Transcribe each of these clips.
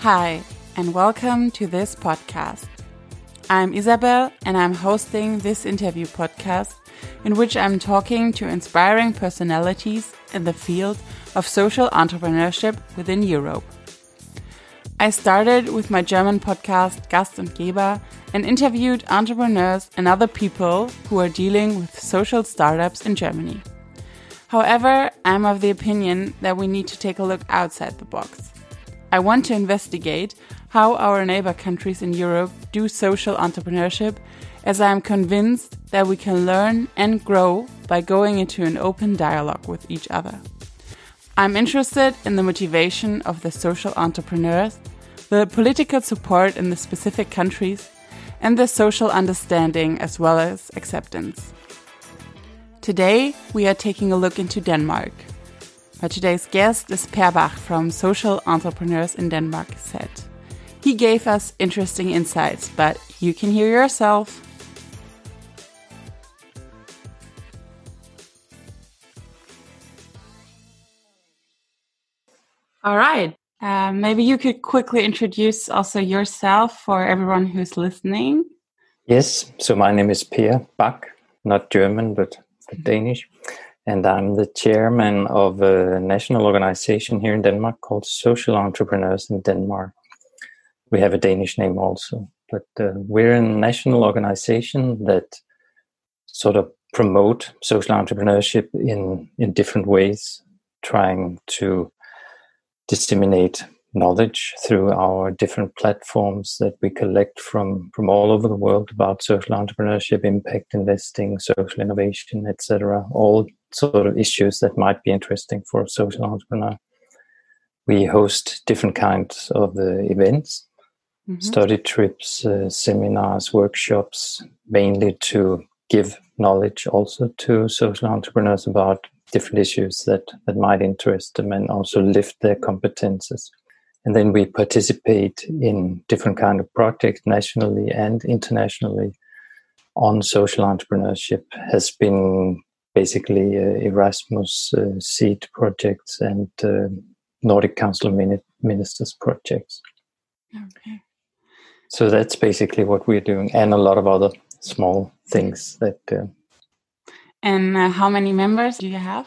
Hi, and welcome to this podcast. I'm Isabel, and I'm hosting this interview podcast in which I'm talking to inspiring personalities in the field of social entrepreneurship within Europe. I started with my German podcast Gast und Geber and interviewed entrepreneurs and other people who are dealing with social startups in Germany. However, I'm of the opinion that we need to take a look outside the box. I want to investigate how our neighbor countries in Europe do social entrepreneurship, as I am convinced that we can learn and grow by going into an open dialogue with each other. I'm interested in the motivation of the social entrepreneurs, the political support in the specific countries, and the social understanding as well as acceptance. Today, we are taking a look into Denmark. My today's guest is Per Bach from Social Entrepreneurs in Denmark said. He gave us interesting insights, but you can hear yourself. All right. Uh, maybe you could quickly introduce also yourself for everyone who's listening. Yes. So my name is Per Bach, not German, but Danish and I'm the chairman of a national organization here in Denmark called Social Entrepreneurs in Denmark. We have a Danish name also, but uh, we're a national organization that sort of promote social entrepreneurship in in different ways, trying to disseminate knowledge through our different platforms that we collect from from all over the world about social entrepreneurship, impact investing, social innovation, etc. All sort of issues that might be interesting for a social entrepreneur. We host different kinds of uh, events, mm-hmm. study trips, uh, seminars, workshops, mainly to give knowledge also to social entrepreneurs about different issues that, that might interest them and also lift their competences and then we participate in different kind of projects nationally and internationally on social entrepreneurship. Has been basically uh, erasmus uh, seed projects and uh, nordic council Min- ministers projects. Okay. So that's basically what we're doing and a lot of other small things that uh, and uh, how many members do you have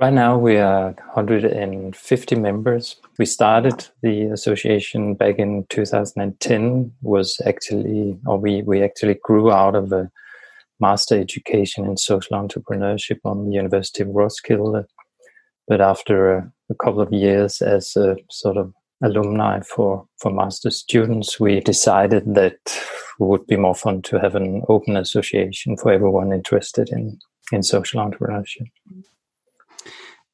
Right now, we are 150 members. We started the association back in 2010. Was actually, or we we actually grew out of a master education in social entrepreneurship on the University of Roskilde. But after a, a couple of years as a sort of alumni for for master students, we decided that it would be more fun to have an open association for everyone interested in in social entrepreneurship.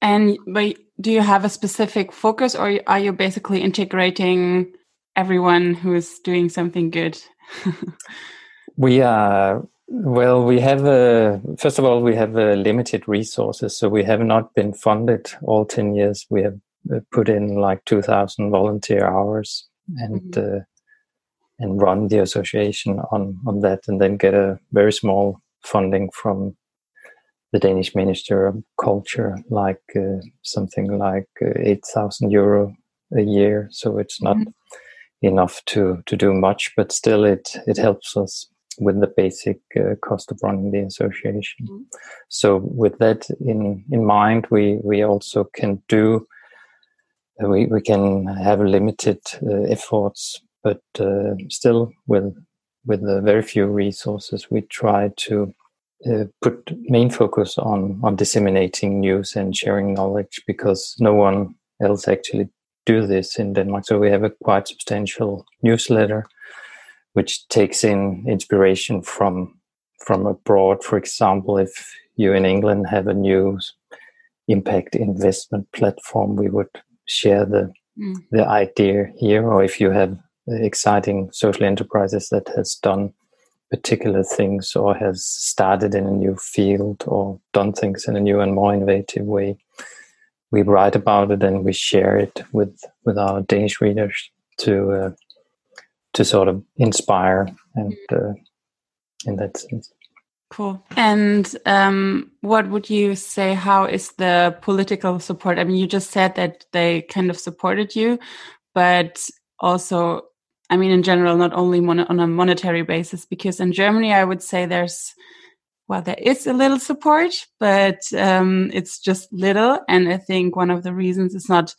And but do you have a specific focus, or are you basically integrating everyone who is doing something good? we are well. We have a first of all we have a limited resources, so we have not been funded all ten years. We have uh, put in like two thousand volunteer hours and. Mm -hmm. uh, and run the association on on that and then get a very small funding from the Danish Minister of Culture, like uh, something like uh, 8,000 euro a year. So it's not mm-hmm. enough to, to do much, but still it, it helps us with the basic uh, cost of running the association. Mm-hmm. So with that in, in mind, we, we also can do, uh, we, we can have limited uh, efforts, but uh, still with, with the very few resources, we try to uh, put main focus on on disseminating news and sharing knowledge because no one else actually do this in Denmark. So we have a quite substantial newsletter which takes in inspiration from from abroad. For example, if you in England have a new impact investment platform, we would share the mm. the idea here. Or if you have exciting social enterprises that has done particular things or has started in a new field or done things in a new and more innovative way. We write about it and we share it with with our danish readers to uh, to sort of inspire and uh, in that sense. Cool. And um, what would you say how is the political support? I mean you just said that they kind of supported you but also, I mean, in general, not only on a monetary basis, because in Germany, I would say there's, well, there is a little support, but um, it's just little. And I think one of the reasons is not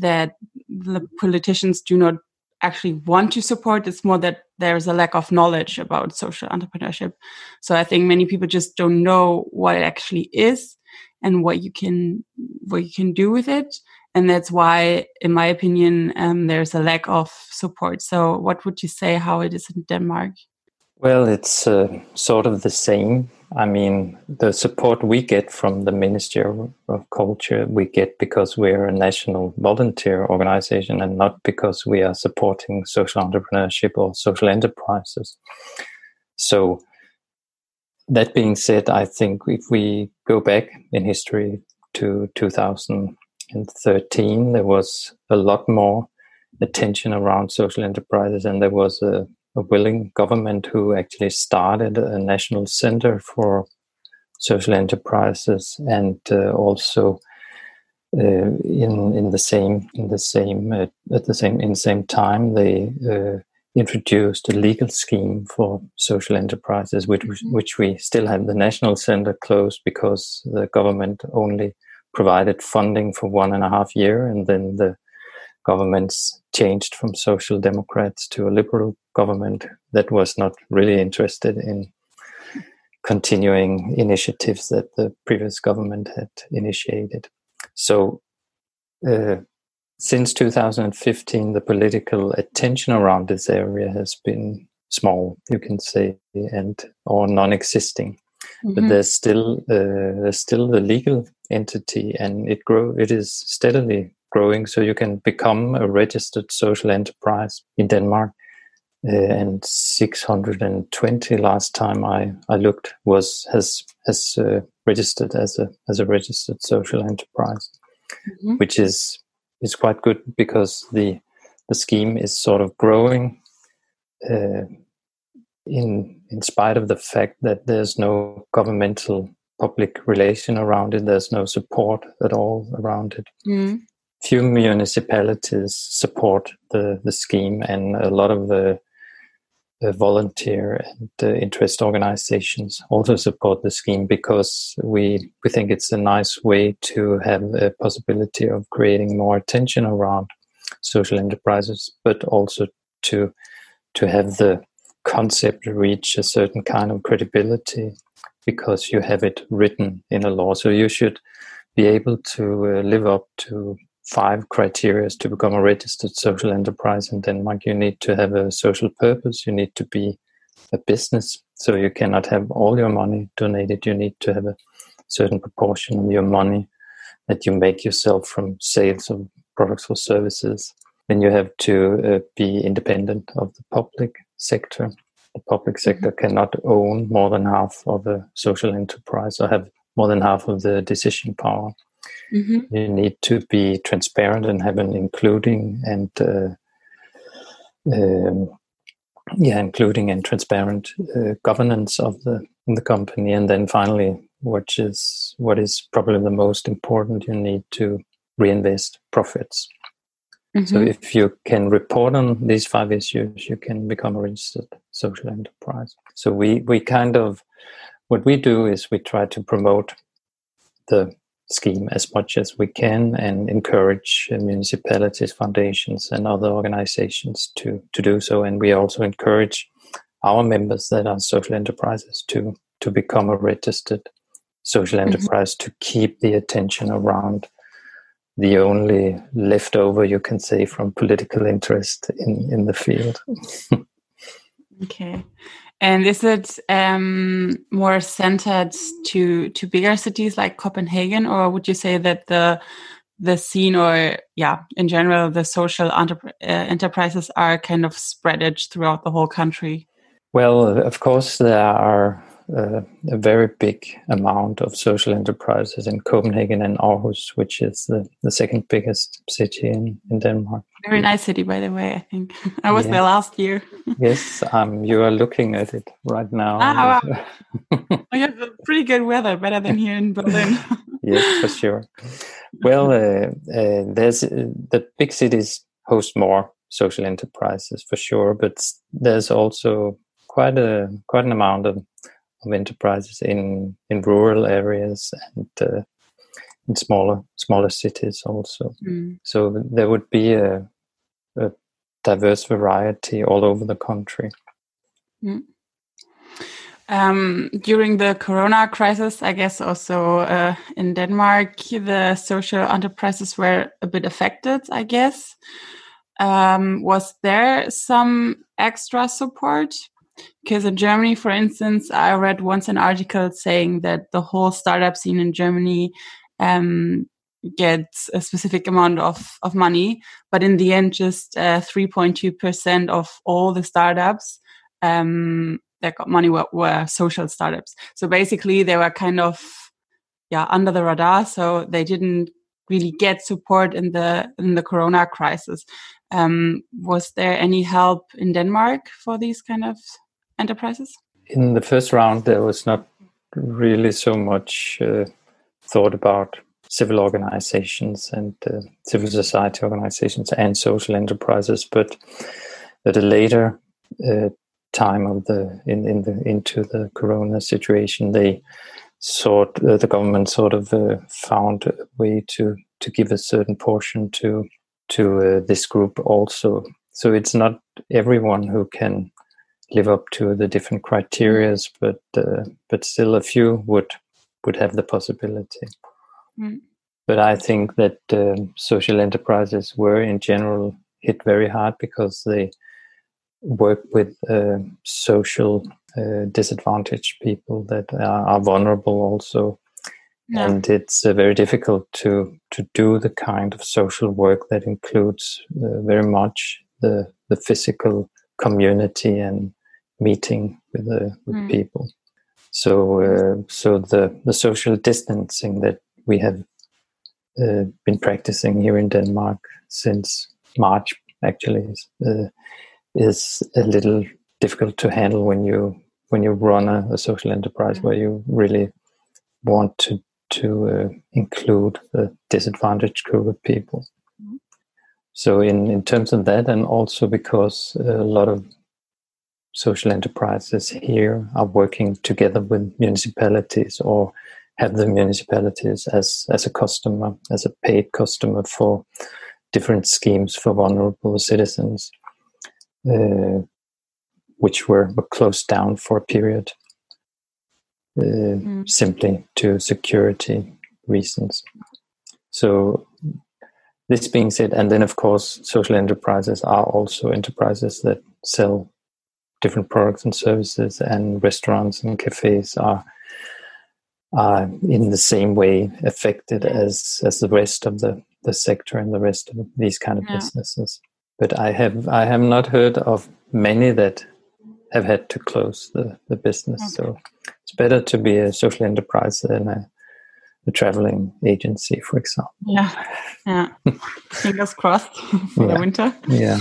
that the politicians do not actually want to support. It's more that there's a lack of knowledge about social entrepreneurship. So I think many people just don't know what it actually is and what you can what you can do with it. And that's why, in my opinion, um, there's a lack of support. So, what would you say how it is in Denmark? Well, it's uh, sort of the same. I mean, the support we get from the Ministry of Culture, we get because we're a national volunteer organization and not because we are supporting social entrepreneurship or social enterprises. So, that being said, I think if we go back in history to 2013, there was a lot more attention around social enterprises, and there was a a willing government who actually started a national center for social enterprises and uh, also uh, in in the same in the same uh, at the same in the same time they uh, introduced a legal scheme for social enterprises which mm-hmm. which we still have the national center closed because the government only provided funding for one and a half year and then the governments changed from social democrats to a liberal government that was not really interested in continuing initiatives that the previous government had initiated. So, uh, since 2015, the political attention around this area has been small, you can say, and or non-existing. Mm-hmm. But there's still uh, there's still the legal entity, and it grow it is steadily growing. So you can become a registered social enterprise in Denmark. Uh, and 620 last time I, I looked was has has uh, registered as a as a registered social enterprise, mm-hmm. which is is quite good because the the scheme is sort of growing uh, in in spite of the fact that there's no governmental public relation around it. There's no support at all around it. Mm few municipalities support the, the scheme, and a lot of the, the volunteer and the interest organizations also support the scheme because we we think it's a nice way to have a possibility of creating more attention around social enterprises, but also to to have the concept reach a certain kind of credibility because you have it written in a law. So you should be able to uh, live up to five criteria to become a registered social enterprise in Denmark. You need to have a social purpose. You need to be a business. So you cannot have all your money donated. You need to have a certain proportion of your money that you make yourself from sales of products or services. Then you have to uh, be independent of the public sector. The public sector mm-hmm. cannot own more than half of a social enterprise or have more than half of the decision power. Mm-hmm. You need to be transparent and have an including and uh, um, yeah, including and transparent uh, governance of the the company. And then finally, which is what is probably the most important, you need to reinvest profits. Mm-hmm. So if you can report on these five issues, you can become a registered social enterprise. So we we kind of what we do is we try to promote the scheme as much as we can and encourage municipalities, foundations, and other organizations to, to do so. And we also encourage our members that are social enterprises to, to become a registered social mm-hmm. enterprise mm-hmm. to keep the attention around the only leftover you can say from political interest in, in the field. okay. And is it um, more centered to to bigger cities like Copenhagen, or would you say that the the scene, or yeah, in general, the social uh, enterprises are kind of spreaded throughout the whole country? Well, of course, there are uh, a very big amount of social enterprises in Copenhagen and Aarhus, which is the, the second biggest city in, in Denmark. Very nice city, by the way. I think I was yeah. there last year. yes, um, you are looking at it right now. Ah, wow. we have pretty good weather, better than here in Berlin. yes, for sure. Well, uh, uh, there's uh, the big cities host more social enterprises for sure, but there's also quite a quite an amount of, of enterprises in in rural areas and uh, in smaller smaller cities also. Mm. So there would be a, a, diverse variety all over the country. Mm. Um, during the Corona crisis, I guess also uh, in Denmark, the social enterprises were a bit affected. I guess. Um, was there some extra support? Because in Germany, for instance, I read once an article saying that the whole startup scene in Germany um, gets a specific amount of, of money, but in the end, just 3.2% uh, of all the startups um, that got money were, were social startups. So basically, they were kind of yeah under the radar, so they didn't really get support in the in the Corona crisis. Um, was there any help in Denmark for these kind of enterprises? In the first round, there was not really so much uh, thought about civil organizations and uh, civil society organizations and social enterprises, but at a later uh, time of the in, in the into the corona situation they sort uh, the government sort of uh, found a way to to give a certain portion to to uh, this group also so it's not everyone who can live up to the different criterias but uh, but still a few would would have the possibility mm. but i think that um, social enterprises were in general hit very hard because they work with uh, social uh, disadvantaged people that are, are vulnerable also yeah. and it's uh, very difficult to to do the kind of social work that includes uh, very much the the physical community and meeting with the with mm. people so uh, so the the social distancing that we have uh, been practicing here in Denmark since March actually is is a little difficult to handle when you when you run a, a social enterprise where you really want to to uh, include a disadvantaged group of people. So in in terms of that, and also because a lot of social enterprises here are working together with municipalities or have the municipalities as as a customer, as a paid customer for different schemes for vulnerable citizens. Uh, which were, were closed down for a period uh, mm. simply to security reasons. So, this being said, and then of course, social enterprises are also enterprises that sell different products and services, and restaurants and cafes are are in the same way affected as as the rest of the the sector and the rest of these kind of yeah. businesses but I have I have not heard of many that have had to close the, the business. Okay. So it's better to be a social enterprise than a, a traveling agency, for example. Yeah, yeah. Fingers crossed for yeah. the winter. Yeah.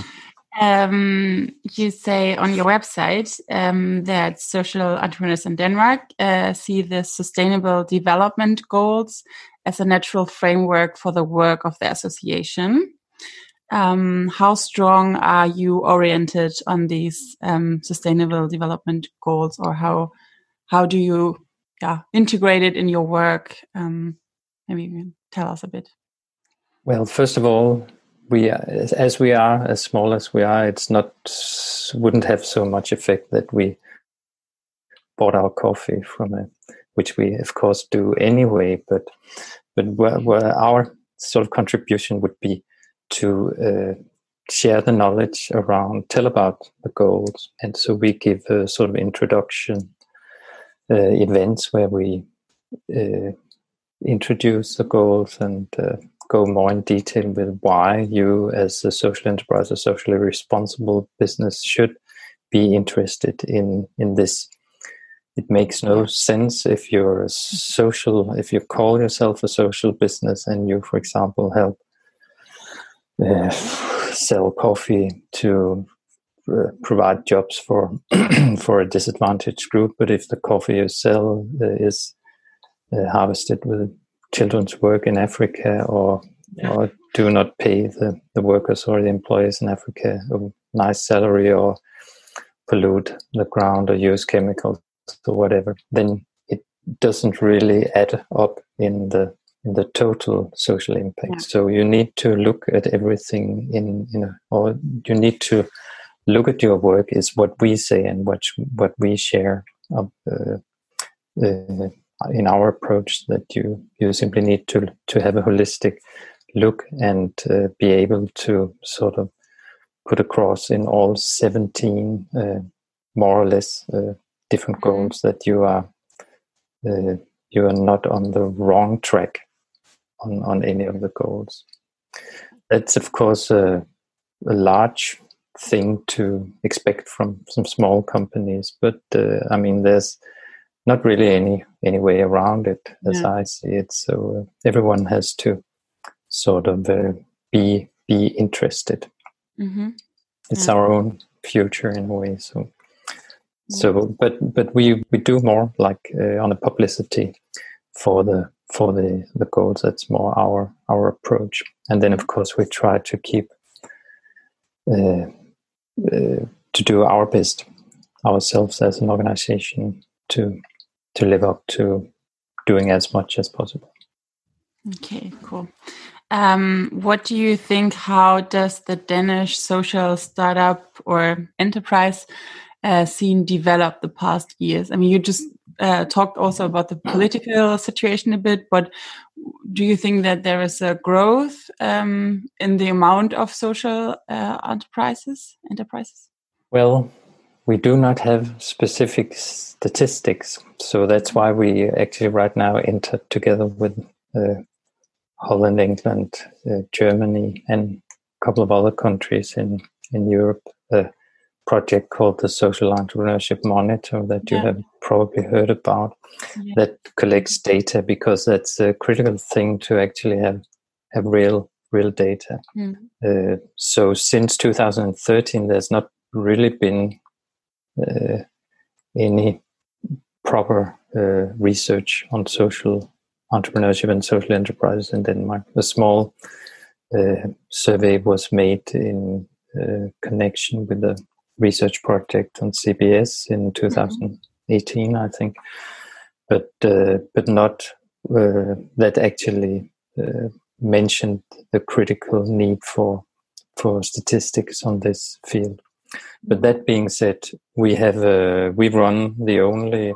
Um, you say on your website um, that social entrepreneurs in Denmark uh, see the sustainable development goals as a natural framework for the work of the association um, how strong are you oriented on these um, sustainable development goals, or how how do you yeah integrate it in your work? Um, maybe you can tell us a bit. Well, first of all, we as we are as small as we are, it's not wouldn't have so much effect that we bought our coffee from a, which we of course do anyway. But but where, where our sort of contribution would be to uh, share the knowledge around, tell about the goals. And so we give a sort of introduction uh, events where we uh, introduce the goals and uh, go more in detail with why you, as a social enterprise, a socially responsible business, should be interested in in this. It makes no sense if you're a social, if you call yourself a social business and you, for example, help uh, sell coffee to uh, provide jobs for for a disadvantaged group. But if the coffee you sell uh, is uh, harvested with children's work in Africa or yeah. or do not pay the, the workers or the employees in Africa a nice salary or pollute the ground or use chemicals or whatever, then it doesn't really add up in the in the total social impact. Yeah. So you need to look at everything in you know, or you need to look at your work is what we say and what what we share of, uh, uh, in our approach. That you you simply need to to have a holistic look and uh, be able to sort of put across in all 17 uh, more or less uh, different mm-hmm. goals that you are uh, you are not on the wrong track on, on any of the goals. That's of course a, a large thing to expect from some small companies, but uh, I mean there's not really any any way around it as yeah. I see it. So uh, everyone has to sort of uh, be be interested. Mm-hmm. It's yeah. our own future in a way. So so, but but we we do more like uh, on the publicity for the for the the goals. That's more our our approach. And then of course we try to keep uh, uh, to do our best ourselves as an organization to to live up to doing as much as possible. Okay, cool. Um, what do you think? How does the Danish social startup or enterprise uh, scene develop the past years? I mean, you just uh, talked also about the political situation a bit, but do you think that there is a growth um, in the amount of social uh, enterprises? Enterprises. Well, we do not have specific statistics, so that's why we actually right now enter together with uh, Holland, England, uh, Germany, and a couple of other countries in in Europe. A project called the Social Entrepreneurship Monitor that you yeah. have probably heard about, yeah. that collects data because that's a critical thing to actually have have real real data. Mm. Uh, so since 2013, there's not really been any proper uh, research on social entrepreneurship and social enterprises in Denmark. A small uh, survey was made in uh, connection with the research project on CBS in 2018, mm-hmm. I think, but uh, but not uh, that actually uh, mentioned the critical need for for statistics on this field. But that being said, we have we run the only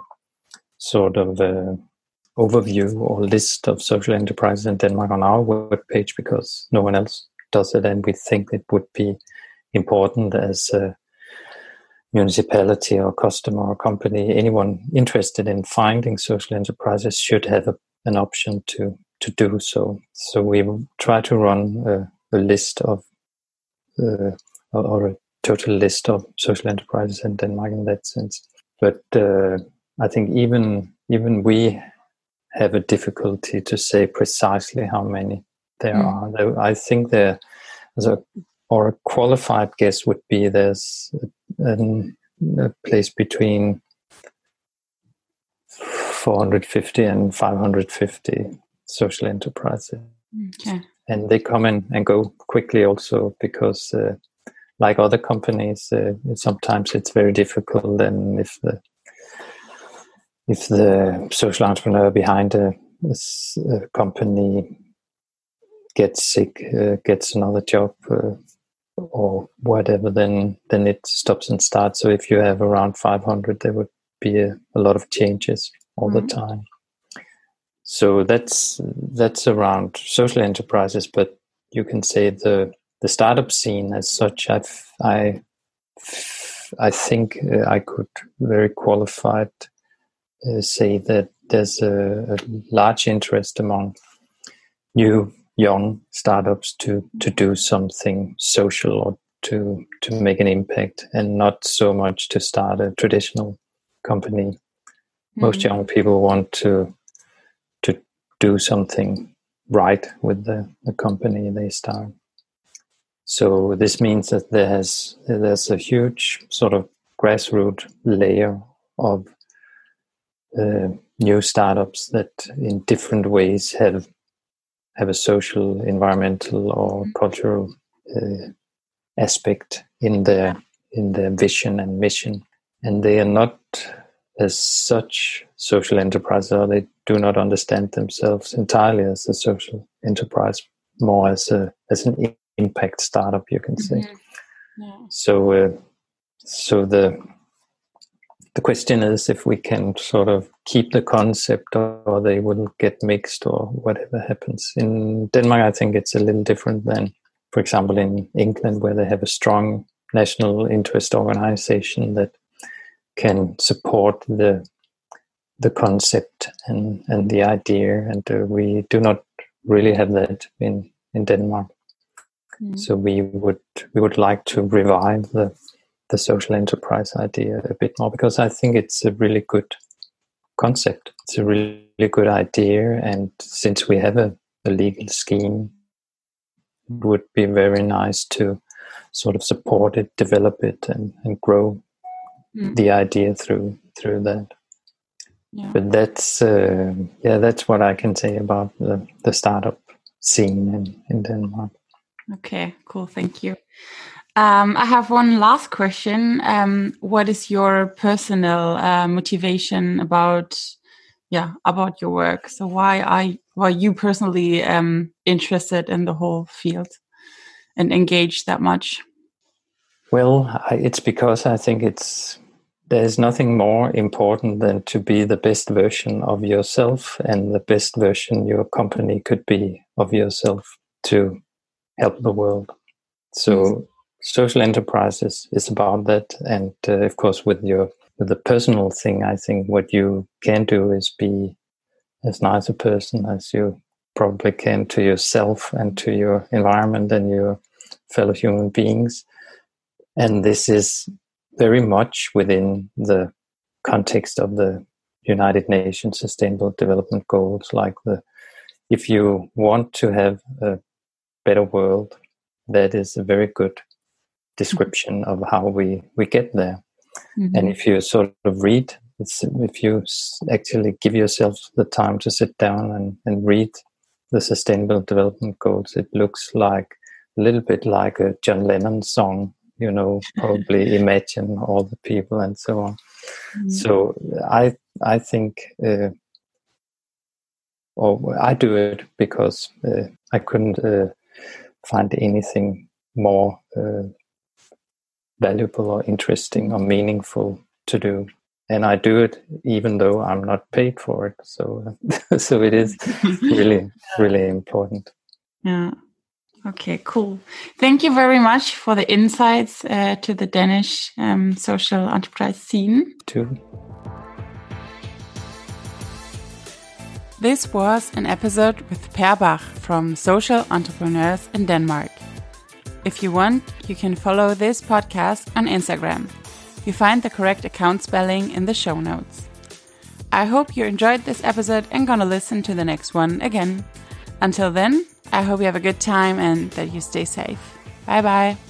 sort of overview or list of social enterprises in Denmark on our webpage because no one else does it, and we think it would be important as a municipality or customer or company, anyone interested in finding social enterprises should have a, an option to to do so. So we try to run a, a list of uh, or a total list of social enterprises in Denmark in that sense. But uh, I think even even we have a difficulty to say precisely how many there mm. are. I think there, as a or a qualified guess would be there's a, a place between 450 and 550 social enterprises. Okay. And they come in and go quickly also because, uh, like other companies, uh, sometimes it's very difficult. And if the if the social entrepreneur behind a, a company gets sick, uh, gets another job, uh, or whatever, then then it stops and starts. So if you have around 500, there would be a, a lot of changes all mm-hmm. the time. So that's that's around social enterprises, but you can say the the startup scene as such. I've, I I think uh, I could very qualified uh, say that there's a, a, large interest among new young startups to to do something social or to to make an impact and not so much to start a traditional company mm-hmm. most young people want to to do something right with the, the company they start so this means that there's there's a huge sort of grassroots layer of uh, new startups that in different ways have have a social, environmental, or mm-hmm. cultural uh, aspect in their in their vision and mission, and they are not as such social enterprises, or they do not understand themselves entirely as a social enterprise, more as a as an impact startup, you can say. Mm-hmm. Yeah. So, uh, so the the question is if we can sort of keep the concept or they will get mixed or whatever happens. In Denmark, I think it's a little different than, for example, in England, where they have a strong national interest organization that can support the the concept and, and the idea. And uh, we do not really have that in, in Denmark. Mm. So we would we would like to revive the the social enterprise idea a bit more because I think it's a really good concept. It's a really, good idea, and since we have a, a legal scheme, it would be very nice to sort of support it, develop it, and, and grow mm. the idea through through that. Yeah. But that's uh, yeah, that's what I can say about the, the startup scene in, in Denmark. Okay, cool. Thank you. Um, I have one last question. Um, what is your personal uh, motivation about, yeah, about your work? So why are why you personally um, interested in the whole field and engaged that much? Well, I, it's because I think it's there's nothing more important than to be the best version of yourself and the best version your company could be of yourself to help the world. So. Social enterprises is about that and uh, of course with your with the personal thing i think what you can do is be as nice a person as you probably can to yourself and to your environment and your fellow human beings and this is very much within the context of the united nations sustainable development goals like the if you want to have a better world that is a very good description of how we we get there. Mm-hmm. And if you sort of read, if you actually give yourself the time to sit down and, and read the Sustainable Development Goals, it looks like a little bit like a John Lennon song. You know, probably imagine all the people and so on. Mm-hmm. So I I think. Uh, or I do it because uh, I couldn't uh, find anything more uh, valuable or interesting or meaningful to do. And i do it even though i'm not paid for it. So so it is really really important. Yeah. Okay cool. Thank you very much for the insights uh, to the danish um, social enterprise scene. Too this was an episode with Per Bach from Social Entrepreneurs in Denmark. If you want, you can follow this podcast on Instagram. You find the correct account spelling in the show notes. I hope you enjoyed this episode and gonna listen to the next one again. Until then, I hope you have a good time and that you stay safe. Bye bye.